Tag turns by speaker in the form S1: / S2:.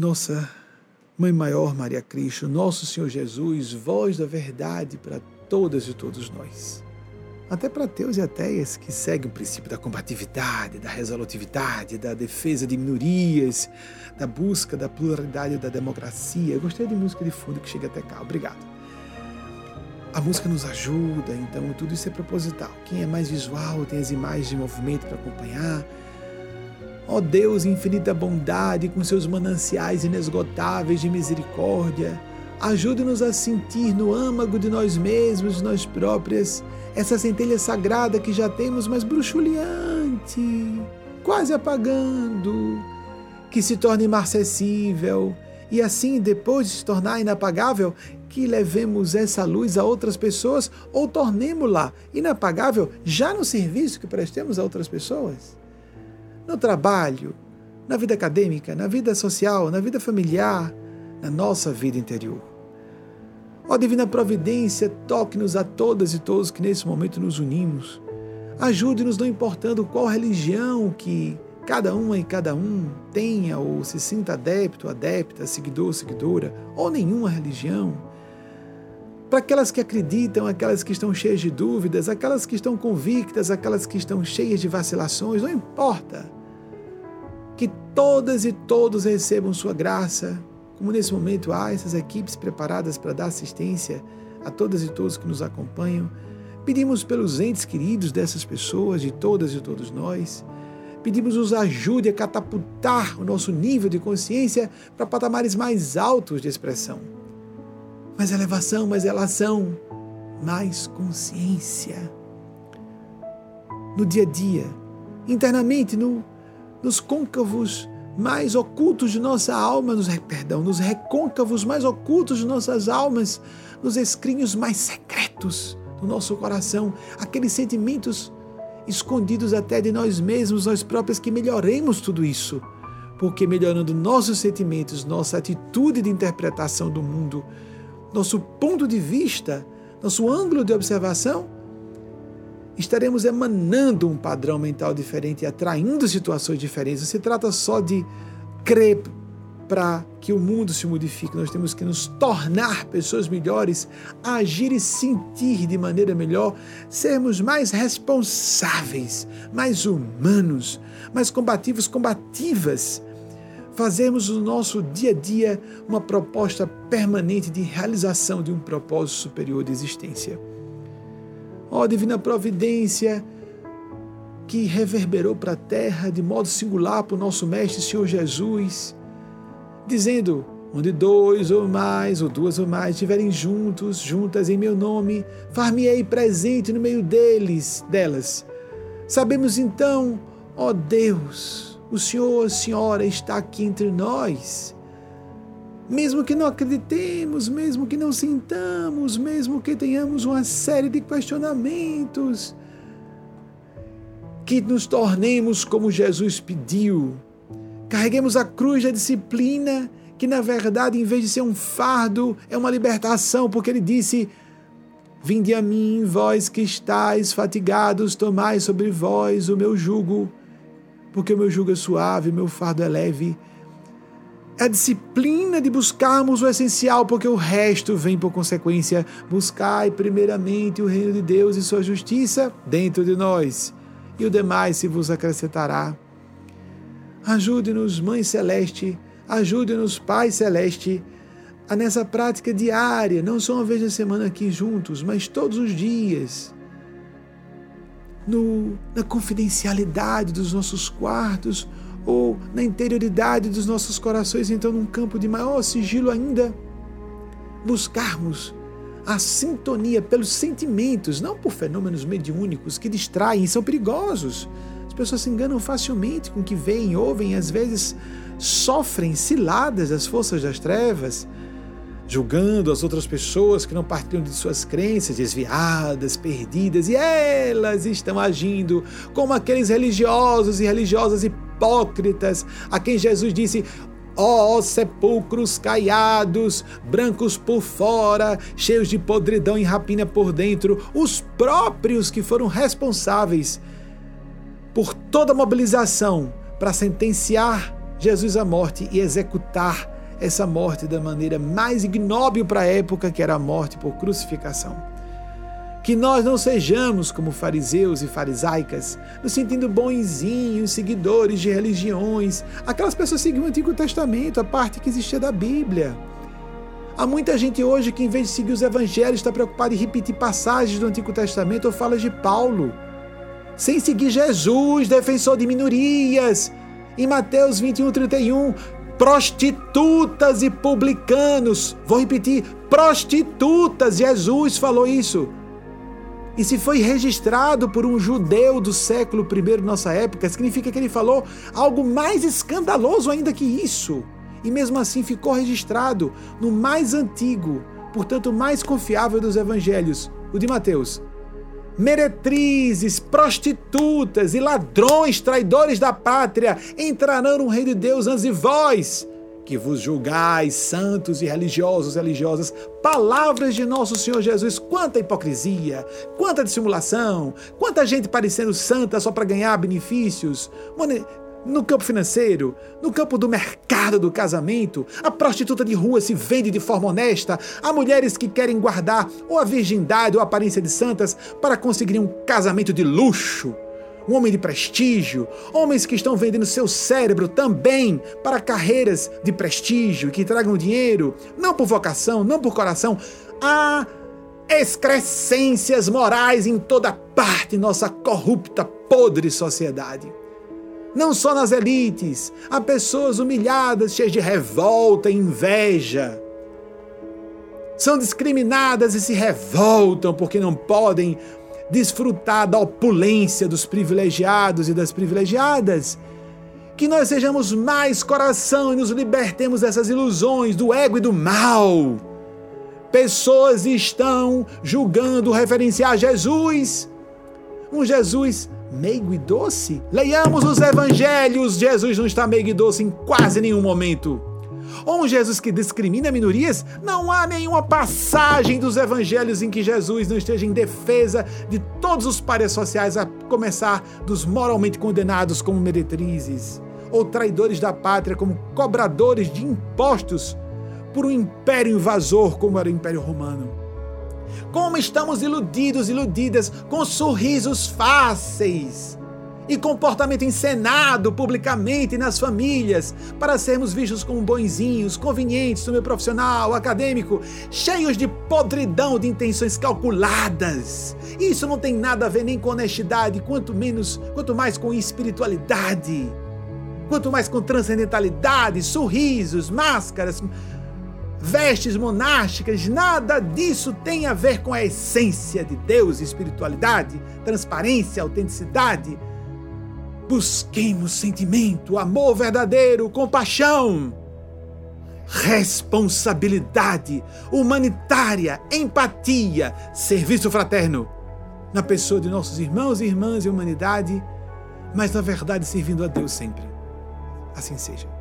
S1: Nossa Mãe Maior Maria Cristo, nosso Senhor Jesus, voz da verdade para todas e todos nós. Até para ateus e ateias que seguem o princípio da combatividade, da resolutividade, da defesa de minorias, da busca da pluralidade da democracia. Eu gostei de música de fundo que chega até cá. Obrigado. A música nos ajuda, então tudo isso é proposital. Quem é mais visual tem as imagens de movimento para acompanhar Ó oh Deus, infinita bondade, com seus mananciais inesgotáveis de misericórdia, ajude-nos a sentir no âmago de nós mesmos, nós próprias, essa centelha sagrada que já temos, mas bruxuleante, quase apagando, que se torne inacessível e assim, depois de se tornar inapagável, que levemos essa luz a outras pessoas ou tornemos-la inapagável já no serviço que prestemos a outras pessoas no trabalho, na vida acadêmica, na vida social, na vida familiar, na nossa vida interior. Ó Divina Providência, toque-nos a todas e todos que nesse momento nos unimos. Ajude-nos, não importando qual religião que cada uma e cada um tenha ou se sinta adepto, adepta, seguidor, seguidora, ou nenhuma religião. Para aquelas que acreditam, aquelas que estão cheias de dúvidas, aquelas que estão convictas, aquelas que estão cheias de vacilações, não importa que todas e todos recebam sua graça, como nesse momento há essas equipes preparadas para dar assistência a todas e todos que nos acompanham. Pedimos pelos entes queridos dessas pessoas, de todas e todos nós. Pedimos nos ajude a catapultar o nosso nível de consciência para patamares mais altos de expressão. Mais elevação, mais relação, mais consciência. No dia a dia, internamente, no nos côncavos mais ocultos de nossa alma, nos, perdão, nos recôncavos mais ocultos de nossas almas, nos escrinhos mais secretos do nosso coração, aqueles sentimentos escondidos até de nós mesmos, nós próprios, que melhoremos tudo isso. Porque melhorando nossos sentimentos, nossa atitude de interpretação do mundo, nosso ponto de vista, nosso ângulo de observação, estaremos emanando um padrão mental diferente e atraindo situações diferentes. Não se trata só de crer para que o mundo se modifique, nós temos que nos tornar pessoas melhores, agir e sentir de maneira melhor, sermos mais responsáveis, mais humanos, mais combativos, combativas. Fazermos o nosso dia a dia uma proposta permanente de realização de um propósito superior de existência. Ó oh, divina providência, que reverberou para a terra de modo singular para o nosso Mestre Senhor Jesus, dizendo: onde dois ou mais, ou duas ou mais estiverem juntos, juntas em meu nome, far-me-ei presente no meio deles, delas. Sabemos então, ó Deus, o Senhor, a Senhora está aqui entre nós mesmo que não acreditemos, mesmo que não sintamos, mesmo que tenhamos uma série de questionamentos, que nos tornemos como Jesus pediu. Carreguemos a cruz da disciplina, que na verdade, em vez de ser um fardo, é uma libertação, porque ele disse: Vinde a mim, vós que estáis fatigados, tomai sobre vós o meu jugo, porque o meu jugo é suave, meu fardo é leve a disciplina de buscarmos o essencial, porque o resto vem por consequência. Buscai primeiramente o reino de Deus e sua justiça dentro de nós, e o demais se vos acrescentará. Ajude-nos, Mãe Celeste, ajude-nos, Pai Celeste, a nessa prática diária, não só uma vez na semana aqui juntos, mas todos os dias. No, na confidencialidade dos nossos quartos, ou na interioridade dos nossos corações, então num campo de maior sigilo ainda, buscarmos a sintonia pelos sentimentos, não por fenômenos mediúnicos que distraem e são perigosos. As pessoas se enganam facilmente com o que veem, ouvem, às vezes sofrem ciladas das forças das trevas, julgando as outras pessoas que não partilham de suas crenças, desviadas, perdidas, e elas estão agindo como aqueles religiosos e religiosas hipócritas, a quem Jesus disse: Ó oh, sepulcros caiados, brancos por fora, cheios de podridão e rapina por dentro, os próprios que foram responsáveis por toda a mobilização para sentenciar Jesus à morte e executar essa morte da maneira mais ignóbil para a época, que era a morte por crucificação. Que nós não sejamos como fariseus e farisaicas, nos sentindo bonzinhos, seguidores de religiões, aquelas pessoas seguiam o Antigo Testamento, a parte que existia da Bíblia. Há muita gente hoje que, em vez de seguir os evangelhos, está preocupada em repetir passagens do Antigo Testamento ou falas de Paulo, sem seguir Jesus, defensor de minorias. Em Mateus 21, 31, prostitutas e publicanos. Vou repetir: prostitutas. Jesus falou isso. E se foi registrado por um judeu do século I, nossa época, significa que ele falou algo mais escandaloso ainda que isso. E mesmo assim ficou registrado no mais antigo, portanto mais confiável dos evangelhos, o de Mateus. Meretrizes, prostitutas e ladrões, traidores da pátria, entrarão no reino de Deus antes de vós que vos julgais, santos e religiosos, religiosas, palavras de nosso Senhor Jesus, quanta hipocrisia, quanta dissimulação, quanta gente parecendo santa só para ganhar benefícios. No campo financeiro, no campo do mercado do casamento, a prostituta de rua se vende de forma honesta, há mulheres que querem guardar ou a virgindade ou a aparência de santas para conseguir um casamento de luxo um homem de prestígio, homens que estão vendendo seu cérebro também para carreiras de prestígio que tragam dinheiro, não por vocação, não por coração. Há excrescências morais em toda parte nossa corrupta, podre sociedade. Não só nas elites, há pessoas humilhadas, cheias de revolta e inveja. São discriminadas e se revoltam porque não podem desfrutar da opulência dos privilegiados e das privilegiadas. Que nós sejamos mais coração e nos libertemos dessas ilusões do ego e do mal. Pessoas estão julgando referenciar Jesus, um Jesus meigo e doce. Leiamos os evangelhos, Jesus não está meigo e doce em quase nenhum momento ou um Jesus que discrimina minorias, não há nenhuma passagem dos evangelhos em que Jesus não esteja em defesa de todos os pares sociais, a começar dos moralmente condenados como meretrizes, ou traidores da pátria como cobradores de impostos por um império invasor como era o Império Romano. Como estamos iludidos, iludidas com sorrisos fáceis e comportamento encenado publicamente nas famílias para sermos vistos como bonzinhos, convenientes no meio profissional, acadêmico, cheios de podridão de intenções calculadas. Isso não tem nada a ver nem com honestidade, quanto menos, quanto mais com espiritualidade, quanto mais com transcendentalidade, sorrisos, máscaras, vestes monásticas, nada disso tem a ver com a essência de Deus, espiritualidade, transparência, autenticidade Busquemos sentimento, amor verdadeiro, compaixão, responsabilidade humanitária, empatia, serviço fraterno na pessoa de nossos irmãos e irmãs e humanidade, mas na verdade servindo a Deus sempre. Assim seja.